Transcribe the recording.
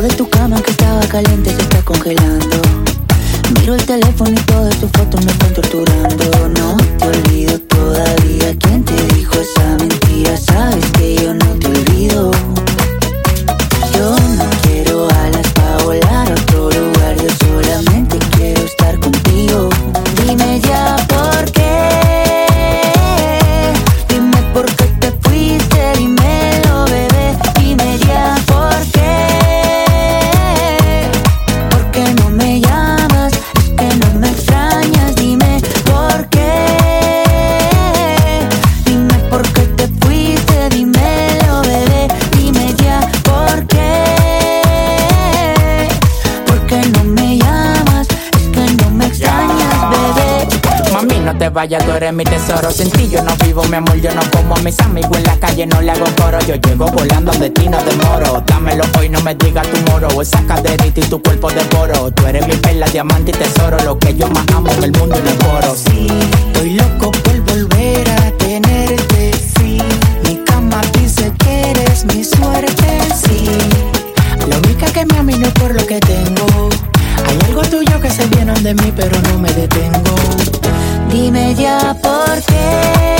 de tu cama que estaba caliente se está congelando. Miro el teléfono y todas tus fotos me están te vayas, tú eres mi tesoro. Sin ti yo no vivo, mi amor, yo no como a mis amigos en la calle, no le hago coro. Yo llego volando de ti, no demoro. Dámelo hoy, no me digas tu moro. Esa caderita y tu cuerpo de poro. Tú eres mi perla, diamante y tesoro. Lo que yo más amo en el mundo y el coro. Sí, estoy loco por volver a tenerte. Sí, mi cama dice que eres mi suerte. Sí, la única que me amino por lo que tengo. Hay algo tuyo que se viene de mí, pero no me detengo. Dime ya por qué.